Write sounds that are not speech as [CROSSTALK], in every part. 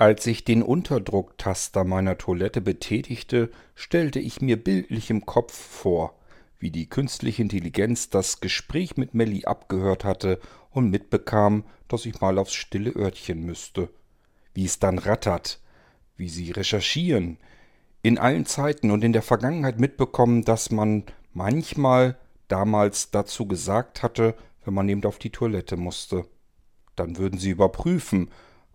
Als ich den Unterdrucktaster meiner Toilette betätigte, stellte ich mir bildlich im Kopf vor, wie die künstliche Intelligenz das Gespräch mit Melly abgehört hatte und mitbekam, dass ich mal aufs stille Örtchen müsste. Wie es dann rattert, wie sie recherchieren, in allen Zeiten und in der Vergangenheit mitbekommen, dass man manchmal damals dazu gesagt hatte, wenn man eben auf die Toilette musste. Dann würden sie überprüfen,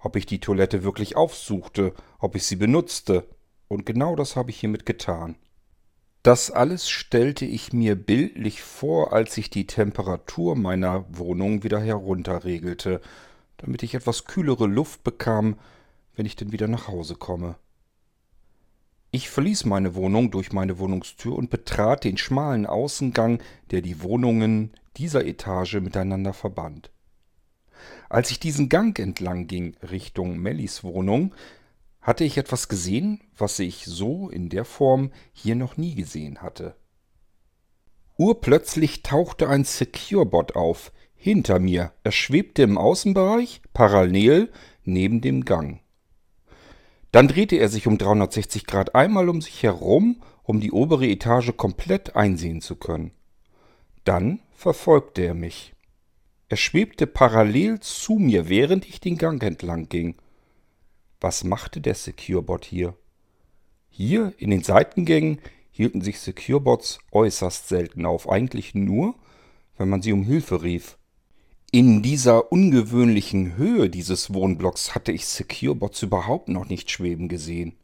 ob ich die Toilette wirklich aufsuchte, ob ich sie benutzte, und genau das habe ich hiermit getan. Das alles stellte ich mir bildlich vor, als ich die Temperatur meiner Wohnung wieder herunterregelte, damit ich etwas kühlere Luft bekam, wenn ich denn wieder nach Hause komme. Ich verließ meine Wohnung durch meine Wohnungstür und betrat den schmalen Außengang, der die Wohnungen dieser Etage miteinander verband. Als ich diesen Gang entlang ging Richtung Mellis Wohnung, hatte ich etwas gesehen, was ich so in der Form hier noch nie gesehen hatte. Urplötzlich tauchte ein Securebot auf, hinter mir. Er schwebte im Außenbereich, parallel neben dem Gang. Dann drehte er sich um 360 Grad einmal um sich herum, um die obere Etage komplett einsehen zu können. Dann verfolgte er mich. Er schwebte parallel zu mir, während ich den Gang entlang ging. Was machte der Securebot hier? Hier in den Seitengängen hielten sich Securebots äußerst selten auf, eigentlich nur, wenn man sie um Hilfe rief. In dieser ungewöhnlichen Höhe dieses Wohnblocks hatte ich Securebots überhaupt noch nicht schweben gesehen.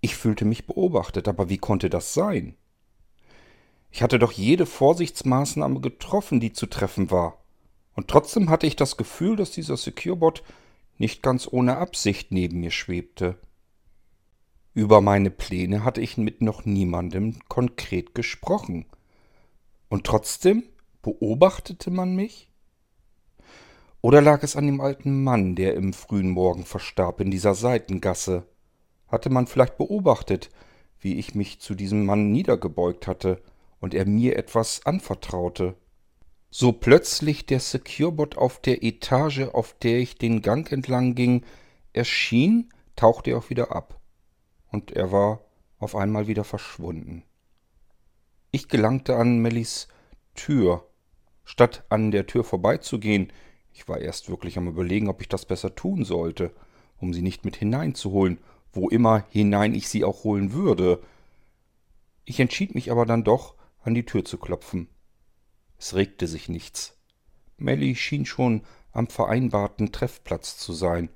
Ich fühlte mich beobachtet, aber wie konnte das sein? Ich hatte doch jede Vorsichtsmaßnahme getroffen, die zu treffen war. Und trotzdem hatte ich das Gefühl, dass dieser Securebot nicht ganz ohne Absicht neben mir schwebte. Über meine Pläne hatte ich mit noch niemandem konkret gesprochen. Und trotzdem beobachtete man mich? Oder lag es an dem alten Mann, der im frühen Morgen verstarb in dieser Seitengasse? Hatte man vielleicht beobachtet, wie ich mich zu diesem Mann niedergebeugt hatte und er mir etwas anvertraute. So plötzlich der Securebot auf der Etage, auf der ich den Gang entlang ging, erschien, tauchte er auch wieder ab. Und er war auf einmal wieder verschwunden. Ich gelangte an Mellies Tür. Statt an der Tür vorbeizugehen, ich war erst wirklich am überlegen, ob ich das besser tun sollte, um sie nicht mit hineinzuholen, wo immer hinein ich sie auch holen würde. Ich entschied mich aber dann doch, an die Tür zu klopfen. Es regte sich nichts. Melly schien schon am vereinbarten Treffplatz zu sein.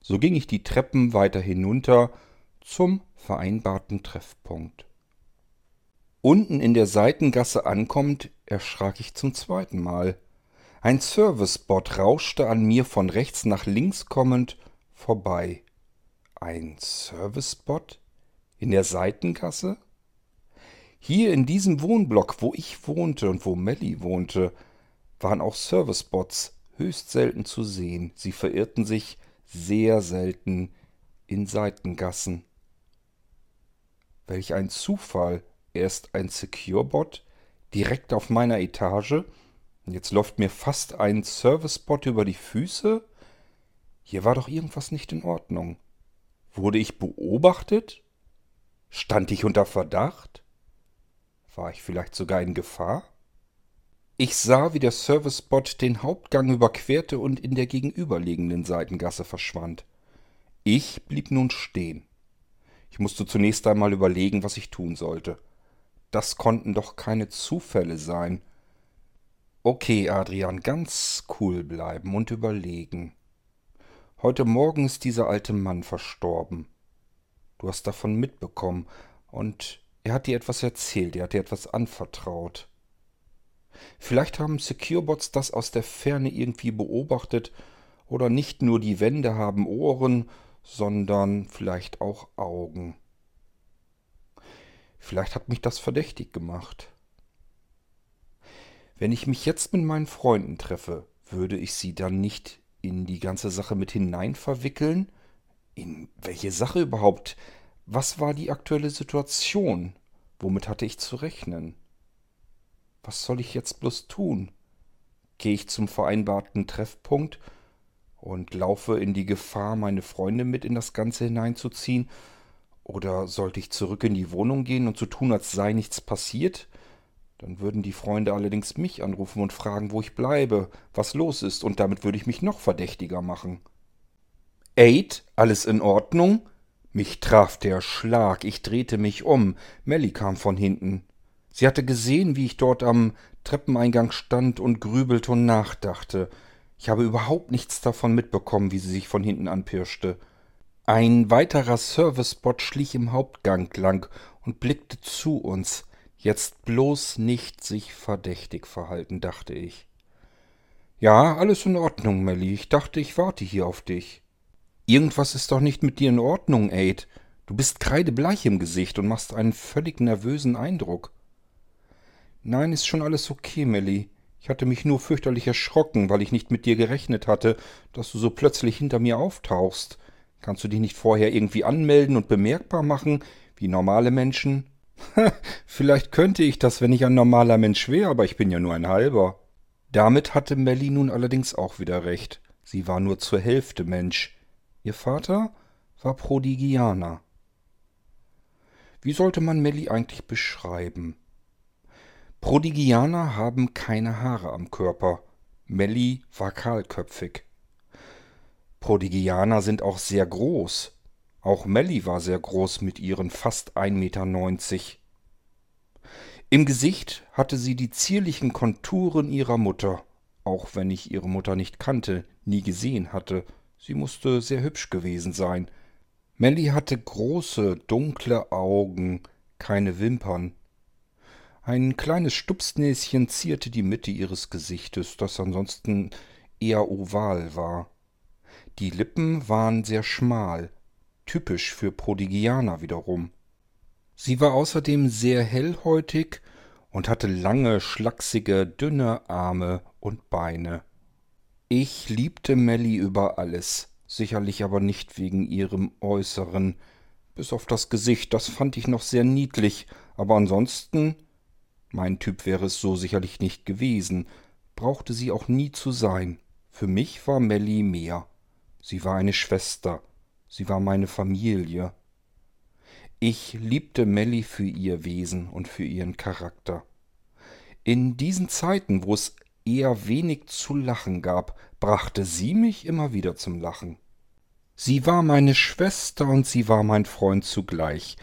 So ging ich die Treppen weiter hinunter zum vereinbarten Treffpunkt. Unten in der Seitengasse ankommend, erschrak ich zum zweiten Mal. Ein Servicebot rauschte an mir von rechts nach links kommend vorbei. Ein Servicebot? In der Seitengasse? Hier in diesem Wohnblock, wo ich wohnte und wo Melly wohnte, waren auch Servicebots höchst selten zu sehen. Sie verirrten sich sehr selten in Seitengassen. Welch ein Zufall. Erst ein Securebot direkt auf meiner Etage. Jetzt läuft mir fast ein Servicebot über die Füße. Hier war doch irgendwas nicht in Ordnung. Wurde ich beobachtet? Stand ich unter Verdacht? War ich vielleicht sogar in Gefahr? Ich sah, wie der Servicebot den Hauptgang überquerte und in der gegenüberliegenden Seitengasse verschwand. Ich blieb nun stehen. Ich musste zunächst einmal überlegen, was ich tun sollte. Das konnten doch keine Zufälle sein. Okay, Adrian, ganz cool bleiben und überlegen. Heute Morgen ist dieser alte Mann verstorben. Du hast davon mitbekommen, und er hat dir etwas erzählt, er hat dir etwas anvertraut. Vielleicht haben Securebots das aus der Ferne irgendwie beobachtet, oder nicht nur die Wände haben Ohren, sondern vielleicht auch Augen. Vielleicht hat mich das verdächtig gemacht. Wenn ich mich jetzt mit meinen Freunden treffe, würde ich sie dann nicht in die ganze Sache mit hinein verwickeln? In welche Sache überhaupt? Was war die aktuelle Situation? Womit hatte ich zu rechnen? Was soll ich jetzt bloß tun? Gehe ich zum vereinbarten Treffpunkt und laufe in die Gefahr, meine Freunde mit in das Ganze hineinzuziehen? Oder sollte ich zurück in die Wohnung gehen und so tun, als sei nichts passiert? Dann würden die Freunde allerdings mich anrufen und fragen, wo ich bleibe, was los ist, und damit würde ich mich noch verdächtiger machen. Aid, alles in Ordnung? Mich traf der Schlag, ich drehte mich um. Melly kam von hinten. Sie hatte gesehen, wie ich dort am Treppeneingang stand und grübelte und nachdachte. Ich habe überhaupt nichts davon mitbekommen, wie sie sich von hinten anpirschte. Ein weiterer Servicebot schlich im Hauptgang lang und blickte zu uns. Jetzt bloß nicht sich verdächtig verhalten, dachte ich. Ja, alles in Ordnung, Melly. Ich dachte, ich warte hier auf dich. Irgendwas ist doch nicht mit dir in Ordnung, Aid. Du bist kreidebleich im Gesicht und machst einen völlig nervösen Eindruck. Nein, ist schon alles okay, Melly. Ich hatte mich nur fürchterlich erschrocken, weil ich nicht mit dir gerechnet hatte, dass du so plötzlich hinter mir auftauchst. Kannst du dich nicht vorher irgendwie anmelden und bemerkbar machen, wie normale Menschen? [LAUGHS] Vielleicht könnte ich das, wenn ich ein normaler Mensch wäre, aber ich bin ja nur ein halber. Damit hatte Melly nun allerdings auch wieder recht. Sie war nur zur Hälfte Mensch. Ihr Vater war Prodigianer. Wie sollte man Melly eigentlich beschreiben? Prodigianer haben keine Haare am Körper. Melly war kahlköpfig. Prodigianer sind auch sehr groß. Auch Melly war sehr groß mit ihren fast 1,90 Meter. Im Gesicht hatte sie die zierlichen Konturen ihrer Mutter, auch wenn ich ihre Mutter nicht kannte, nie gesehen hatte. Sie musste sehr hübsch gewesen sein. Melly hatte große, dunkle Augen, keine Wimpern. Ein kleines Stupsnäschen zierte die Mitte ihres Gesichtes, das ansonsten eher oval war. Die Lippen waren sehr schmal, typisch für Prodigianer wiederum. Sie war außerdem sehr hellhäutig und hatte lange, schlachsige, dünne Arme und Beine. Ich liebte Melly über alles, sicherlich aber nicht wegen ihrem Äußeren, bis auf das Gesicht, das fand ich noch sehr niedlich, aber ansonsten, mein Typ wäre es so sicherlich nicht gewesen, brauchte sie auch nie zu sein. Für mich war Melly mehr. Sie war eine Schwester. Sie war meine Familie. Ich liebte Melly für ihr Wesen und für ihren Charakter. In diesen Zeiten, wo es eher wenig zu lachen gab, brachte sie mich immer wieder zum Lachen. Sie war meine Schwester und sie war mein Freund zugleich.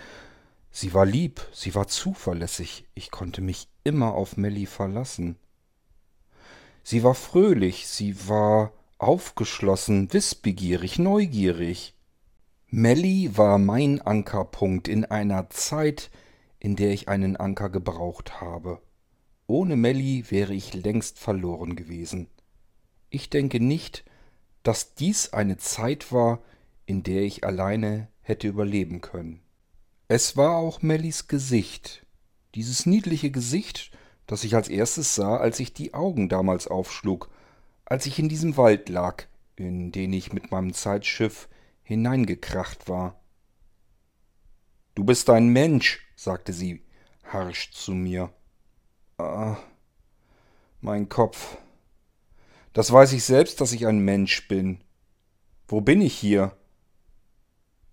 Sie war lieb, sie war zuverlässig, ich konnte mich immer auf Melly verlassen. Sie war fröhlich, sie war aufgeschlossen, wissbegierig, neugierig. Melly war mein Ankerpunkt in einer Zeit, in der ich einen Anker gebraucht habe. Ohne Melly wäre ich längst verloren gewesen. Ich denke nicht, dass dies eine Zeit war, in der ich alleine hätte überleben können. Es war auch Mellys Gesicht, dieses niedliche Gesicht, das ich als erstes sah, als ich die Augen damals aufschlug als ich in diesem Wald lag, in den ich mit meinem Zeitschiff hineingekracht war. Du bist ein Mensch, sagte sie harsch zu mir. Ah, mein Kopf. Das weiß ich selbst, dass ich ein Mensch bin. Wo bin ich hier?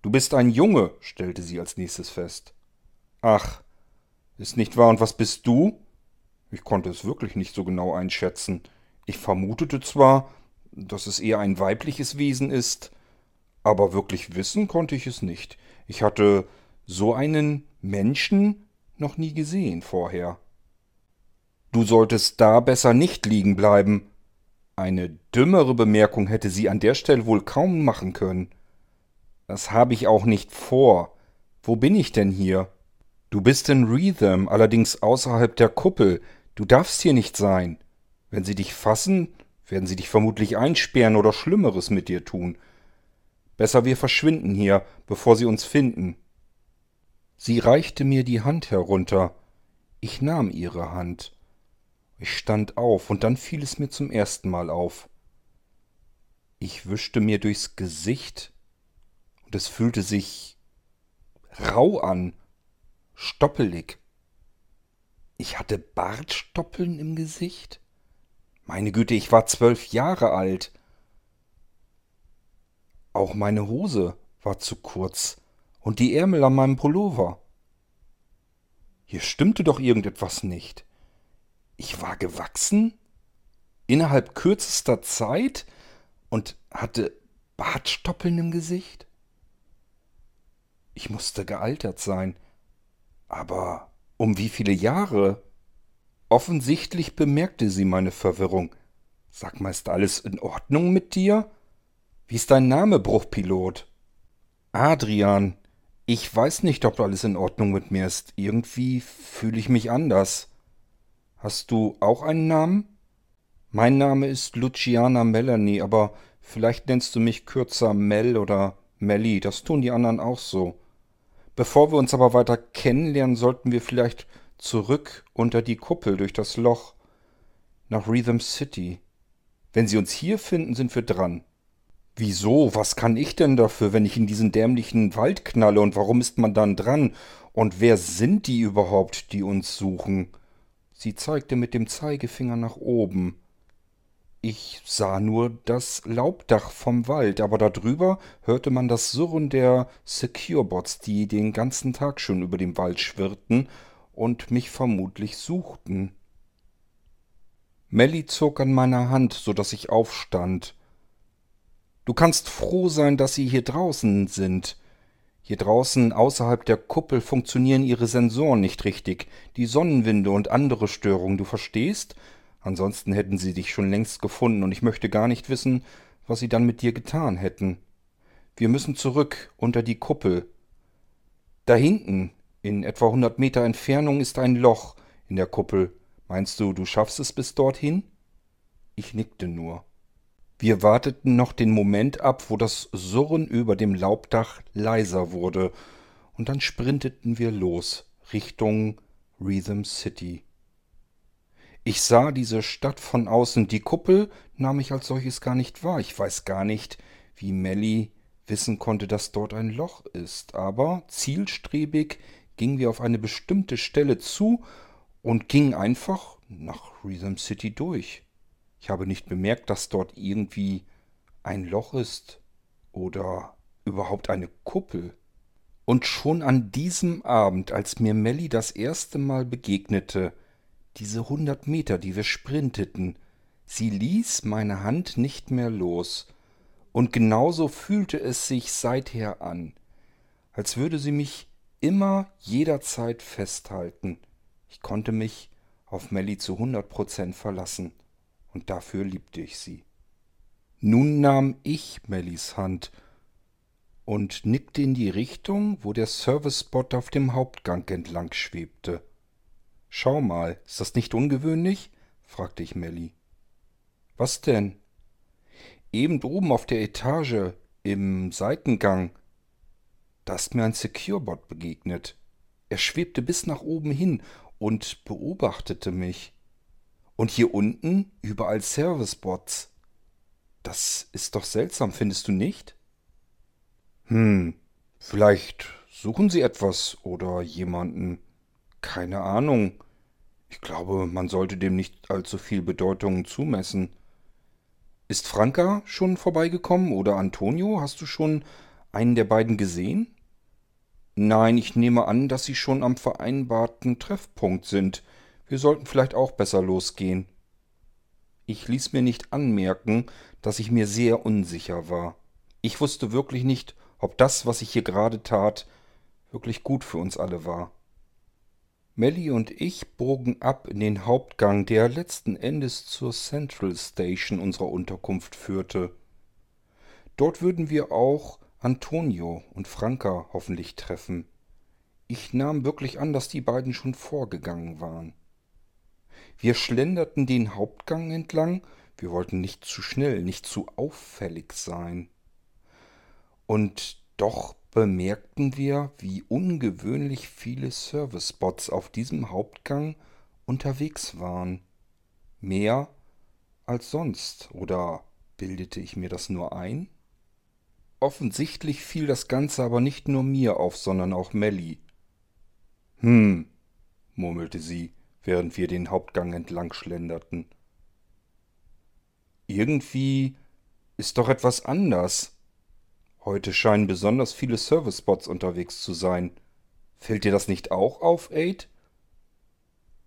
Du bist ein Junge, stellte sie als nächstes fest. Ach, ist nicht wahr, und was bist du? Ich konnte es wirklich nicht so genau einschätzen. Ich vermutete zwar, dass es eher ein weibliches Wesen ist, aber wirklich wissen konnte ich es nicht. Ich hatte so einen Menschen noch nie gesehen vorher. Du solltest da besser nicht liegen bleiben. Eine dümmere Bemerkung hätte sie an der Stelle wohl kaum machen können. Das habe ich auch nicht vor. Wo bin ich denn hier? Du bist in Rhythm, allerdings außerhalb der Kuppel. Du darfst hier nicht sein. Wenn sie dich fassen, werden sie dich vermutlich einsperren oder Schlimmeres mit dir tun. Besser wir verschwinden hier, bevor sie uns finden. Sie reichte mir die Hand herunter. Ich nahm ihre Hand. Ich stand auf, und dann fiel es mir zum ersten Mal auf. Ich wischte mir durchs Gesicht, und es fühlte sich rau an, stoppelig. Ich hatte Bartstoppeln im Gesicht? Meine Güte, ich war zwölf Jahre alt. Auch meine Hose war zu kurz und die Ärmel an meinem Pullover. Hier stimmte doch irgendetwas nicht. Ich war gewachsen? Innerhalb kürzester Zeit? Und hatte Bartstoppeln im Gesicht? Ich musste gealtert sein. Aber um wie viele Jahre? Offensichtlich bemerkte sie meine Verwirrung. Sag mal, ist alles in Ordnung mit dir? Wie ist dein Name, Bruchpilot? Adrian. Ich weiß nicht, ob alles in Ordnung mit mir ist. Irgendwie fühle ich mich anders. Hast du auch einen Namen? Mein Name ist Luciana Melanie, aber vielleicht nennst du mich kürzer Mel oder Melly. Das tun die anderen auch so. Bevor wir uns aber weiter kennenlernen, sollten wir vielleicht zurück unter die Kuppel durch das Loch nach Rhythm City. Wenn sie uns hier finden, sind wir dran. Wieso? Was kann ich denn dafür, wenn ich in diesen dämlichen Wald knalle und warum ist man dann dran? Und wer sind die überhaupt, die uns suchen? Sie zeigte mit dem Zeigefinger nach oben. Ich sah nur das Laubdach vom Wald, aber darüber hörte man das Surren der Securebots, die den ganzen Tag schon über dem Wald schwirrten und mich vermutlich suchten. Melly zog an meiner Hand, so dass ich aufstand. Du kannst froh sein, dass sie hier draußen sind. Hier draußen außerhalb der Kuppel funktionieren ihre Sensoren nicht richtig, die Sonnenwinde und andere Störungen, du verstehst? Ansonsten hätten sie dich schon längst gefunden, und ich möchte gar nicht wissen, was sie dann mit dir getan hätten. Wir müssen zurück unter die Kuppel. Da hinten, in etwa hundert Meter Entfernung, ist ein Loch in der Kuppel. Meinst du, du schaffst es bis dorthin? Ich nickte nur. Wir warteten noch den Moment ab, wo das Surren über dem Laubdach leiser wurde, und dann sprinteten wir los Richtung Rhythm City. Ich sah diese Stadt von außen, die Kuppel nahm ich als solches gar nicht wahr. Ich weiß gar nicht, wie Melly wissen konnte, dass dort ein Loch ist, aber zielstrebig gingen wir auf eine bestimmte Stelle zu und gingen einfach nach Rhythm City durch. Ich habe nicht bemerkt, dass dort irgendwie ein Loch ist oder überhaupt eine Kuppel. Und schon an diesem Abend, als mir Melly das erste Mal begegnete, diese hundert Meter, die wir sprinteten, sie ließ meine Hand nicht mehr los, und genauso fühlte es sich seither an, als würde sie mich immer jederzeit festhalten. Ich konnte mich auf Melly zu hundert Prozent verlassen und dafür liebte ich sie. Nun nahm ich Mellys Hand und nickte in die Richtung, wo der Service-Spot auf dem Hauptgang entlang schwebte. Schau mal, ist das nicht ungewöhnlich? fragte ich Melly. Was denn? Eben oben auf der Etage, im Seitengang, da ist mir ein Securebot begegnet. Er schwebte bis nach oben hin und beobachtete mich. Und hier unten überall Servicebots. Das ist doch seltsam, findest du nicht? Hm, vielleicht suchen sie etwas oder jemanden. Keine Ahnung. Ich glaube, man sollte dem nicht allzu viel Bedeutung zumessen. Ist Franka schon vorbeigekommen oder Antonio? Hast du schon einen der beiden gesehen? Nein, ich nehme an, dass sie schon am vereinbarten Treffpunkt sind. Wir sollten vielleicht auch besser losgehen. Ich ließ mir nicht anmerken, dass ich mir sehr unsicher war. Ich wusste wirklich nicht, ob das, was ich hier gerade tat, wirklich gut für uns alle war. Melly und ich bogen ab in den Hauptgang, der letzten Endes zur Central Station unserer Unterkunft führte. Dort würden wir auch Antonio und Franka hoffentlich treffen. Ich nahm wirklich an, dass die beiden schon vorgegangen waren. Wir schlenderten den Hauptgang entlang, wir wollten nicht zu schnell, nicht zu auffällig sein. Und doch bemerkten wir, wie ungewöhnlich viele Servicebots auf diesem Hauptgang unterwegs waren. Mehr als sonst, oder bildete ich mir das nur ein? Offensichtlich fiel das Ganze aber nicht nur mir auf, sondern auch Melly. Hm, murmelte sie während wir den Hauptgang entlang schlenderten. Irgendwie ist doch etwas anders. Heute scheinen besonders viele Service-Bots unterwegs zu sein. Fällt dir das nicht auch auf, Aid?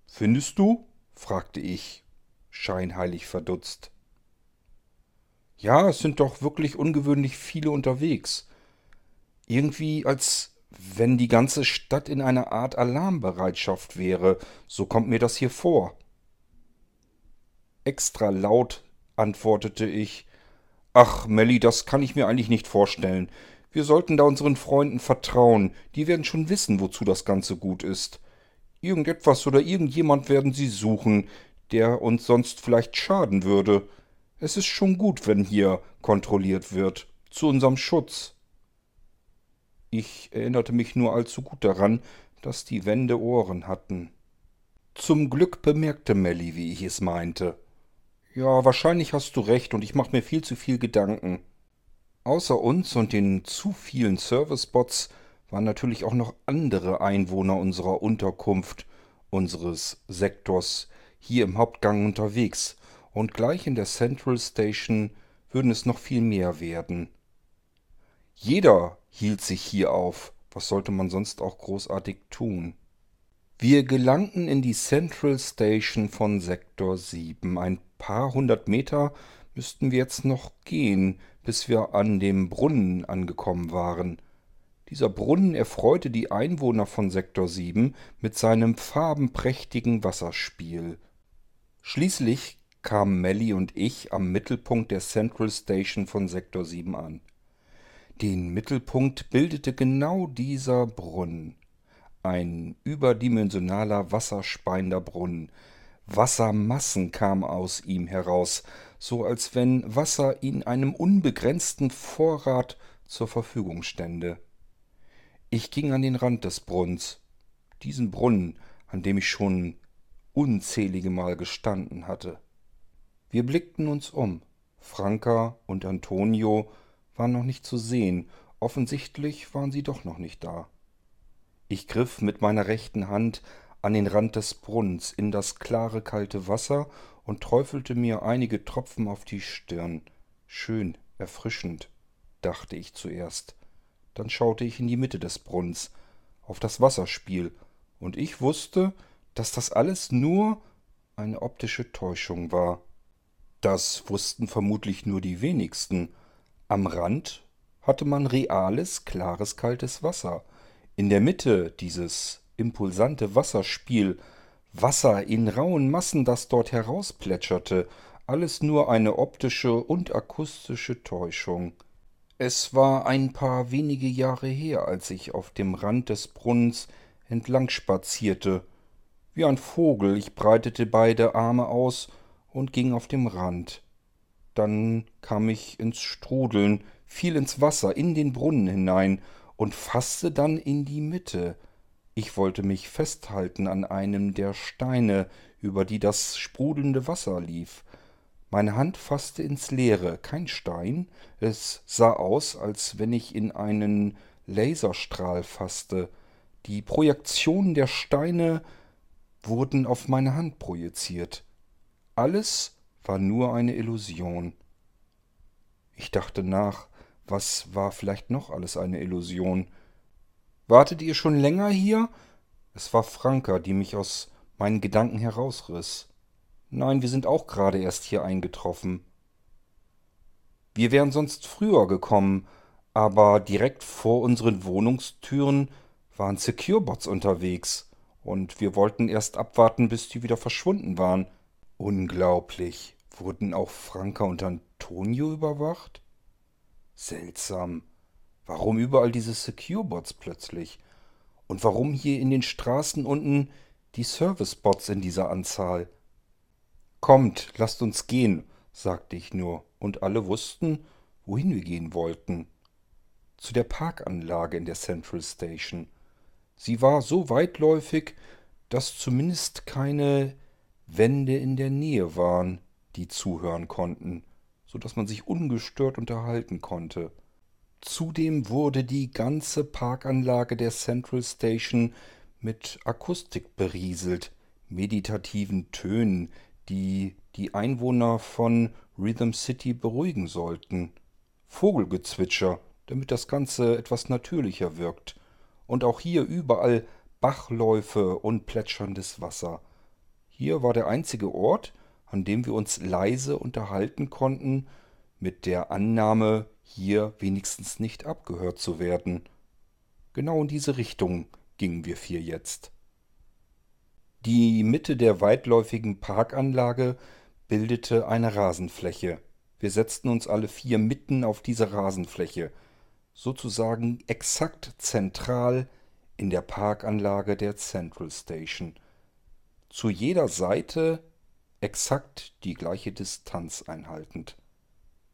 Findest du? fragte ich, scheinheilig verdutzt. Ja, es sind doch wirklich ungewöhnlich viele unterwegs. Irgendwie als wenn die ganze Stadt in einer Art Alarmbereitschaft wäre, so kommt mir das hier vor. Extra laut antwortete ich, Ach, Melly, das kann ich mir eigentlich nicht vorstellen. Wir sollten da unseren Freunden vertrauen, die werden schon wissen, wozu das Ganze gut ist. Irgendetwas oder irgendjemand werden sie suchen, der uns sonst vielleicht schaden würde. Es ist schon gut, wenn hier kontrolliert wird, zu unserem Schutz. Ich erinnerte mich nur allzu gut daran, dass die Wände Ohren hatten. Zum Glück bemerkte Melly, wie ich es meinte. Ja, wahrscheinlich hast du recht und ich mache mir viel zu viel Gedanken. Außer uns und den zu vielen Servicebots waren natürlich auch noch andere Einwohner unserer Unterkunft, unseres Sektors, hier im Hauptgang unterwegs, und gleich in der Central Station würden es noch viel mehr werden. Jeder hielt sich hier auf, was sollte man sonst auch großartig tun? Wir gelangten in die Central Station von Sektor 7. Ein paar hundert Meter müssten wir jetzt noch gehen, bis wir an dem Brunnen angekommen waren. Dieser Brunnen erfreute die Einwohner von Sektor 7 mit seinem farbenprächtigen Wasserspiel. Schließlich kamen Melly und ich am Mittelpunkt der Central Station von Sektor 7 an. Den Mittelpunkt bildete genau dieser Brunnen. Ein überdimensionaler wasserspeiender Brunnen. Wassermassen kamen aus ihm heraus, so als wenn Wasser in einem unbegrenzten Vorrat zur Verfügung stände. Ich ging an den Rand des Brunnens, diesen Brunnen, an dem ich schon unzählige Mal gestanden hatte. Wir blickten uns um. Franka und Antonio waren noch nicht zu sehen, offensichtlich waren sie doch noch nicht da. Ich griff mit meiner rechten Hand an den Rand des Brunnens in das klare kalte Wasser und träufelte mir einige Tropfen auf die Stirn. Schön, erfrischend, dachte ich zuerst. Dann schaute ich in die Mitte des Brunnens, auf das Wasserspiel, und ich wusste, dass das alles nur eine optische Täuschung war. Das wussten vermutlich nur die wenigsten. Am Rand hatte man reales, klares, kaltes Wasser, in der Mitte dieses impulsante Wasserspiel, Wasser in rauen Massen, das dort herausplätscherte, alles nur eine optische und akustische Täuschung. Es war ein paar wenige Jahre her, als ich auf dem Rand des Brunnens entlang spazierte. Wie ein Vogel, ich breitete beide Arme aus und ging auf dem Rand. Dann kam ich ins Strudeln, fiel ins Wasser, in den Brunnen hinein und fasste dann in die Mitte. Ich wollte mich festhalten an einem der Steine, über die das sprudelnde Wasser lief. Meine Hand fasste ins Leere, kein Stein, es sah aus, als wenn ich in einen Laserstrahl fasste. Die Projektionen der Steine wurden auf meine Hand projiziert. Alles war nur eine Illusion. Ich dachte nach, was war vielleicht noch alles eine Illusion? Wartet ihr schon länger hier? Es war Franka, die mich aus meinen Gedanken herausriss. Nein, wir sind auch gerade erst hier eingetroffen. Wir wären sonst früher gekommen, aber direkt vor unseren Wohnungstüren waren Securebots unterwegs, und wir wollten erst abwarten, bis die wieder verschwunden waren. Unglaublich. Wurden auch Franka und Antonio überwacht? Seltsam. Warum überall diese Secure-Bots plötzlich? Und warum hier in den Straßen unten die Service-Bots in dieser Anzahl? Kommt, lasst uns gehen, sagte ich nur, und alle wussten, wohin wir gehen wollten. Zu der Parkanlage in der Central Station. Sie war so weitläufig, dass zumindest keine Wände in der Nähe waren, die zuhören konnten so dass man sich ungestört unterhalten konnte. Zudem wurde die ganze Parkanlage der Central Station mit Akustik berieselt, meditativen Tönen, die die Einwohner von Rhythm City beruhigen sollten. Vogelgezwitscher, damit das Ganze etwas natürlicher wirkt. Und auch hier überall Bachläufe und plätscherndes Wasser. Hier war der einzige Ort, an dem wir uns leise unterhalten konnten, mit der Annahme, hier wenigstens nicht abgehört zu werden. Genau in diese Richtung gingen wir vier jetzt. Die Mitte der weitläufigen Parkanlage bildete eine Rasenfläche. Wir setzten uns alle vier mitten auf diese Rasenfläche, sozusagen exakt zentral in der Parkanlage der Central Station. Zu jeder Seite exakt die gleiche Distanz einhaltend.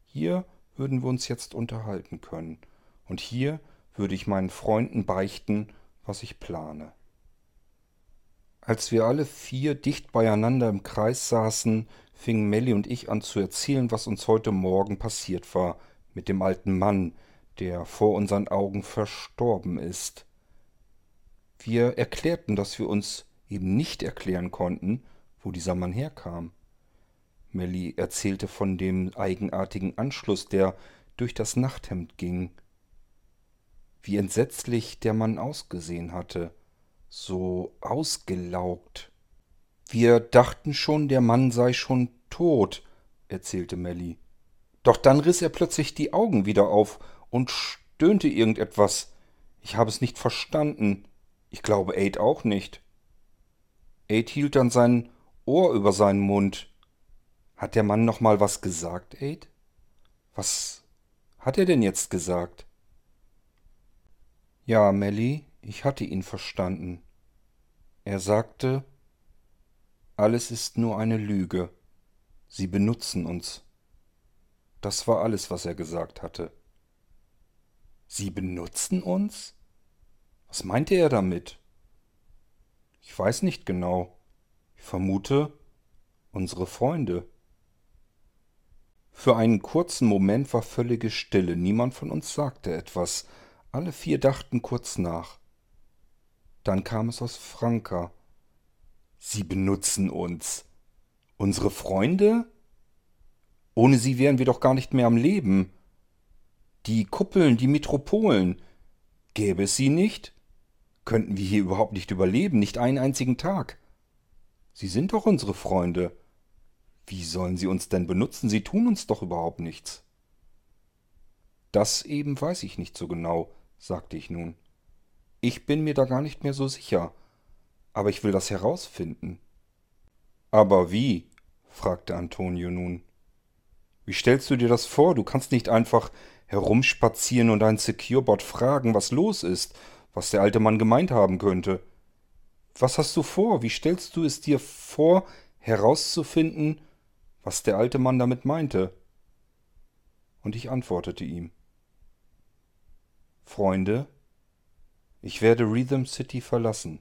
Hier würden wir uns jetzt unterhalten können, und hier würde ich meinen Freunden beichten, was ich plane. Als wir alle vier dicht beieinander im Kreis saßen, fingen Melly und ich an zu erzählen, was uns heute Morgen passiert war mit dem alten Mann, der vor unseren Augen verstorben ist. Wir erklärten, dass wir uns eben nicht erklären konnten, wo dieser Mann herkam. Melly erzählte von dem eigenartigen Anschluss, der durch das Nachthemd ging. Wie entsetzlich der Mann ausgesehen hatte, so ausgelaugt. Wir dachten schon, der Mann sei schon tot, erzählte Melly. Doch dann riss er plötzlich die Augen wieder auf und stöhnte irgendetwas. Ich habe es nicht verstanden. Ich glaube Aid auch nicht. Aid hielt dann sein Ohr über seinen Mund. Hat der Mann noch mal was gesagt, Aid? Was hat er denn jetzt gesagt? Ja, Melly, ich hatte ihn verstanden. Er sagte, alles ist nur eine Lüge. Sie benutzen uns. Das war alles, was er gesagt hatte. Sie benutzen uns? Was meinte er damit? Ich weiß nicht genau. Ich vermute, unsere Freunde. Für einen kurzen Moment war völlige Stille, niemand von uns sagte etwas, alle vier dachten kurz nach. Dann kam es aus Franka. Sie benutzen uns. Unsere Freunde? Ohne sie wären wir doch gar nicht mehr am Leben. Die Kuppeln, die Metropolen. Gäbe es sie nicht? Könnten wir hier überhaupt nicht überleben, nicht einen einzigen Tag. Sie sind doch unsere Freunde. Wie sollen sie uns denn benutzen? Sie tun uns doch überhaupt nichts. Das eben weiß ich nicht so genau, sagte ich nun. Ich bin mir da gar nicht mehr so sicher, aber ich will das herausfinden. Aber wie? fragte Antonio nun. Wie stellst du dir das vor? Du kannst nicht einfach herumspazieren und ein Securebot fragen, was los ist, was der alte Mann gemeint haben könnte. Was hast du vor? Wie stellst du es dir vor, herauszufinden, was der alte Mann damit meinte. Und ich antwortete ihm. Freunde, ich werde Rhythm City verlassen.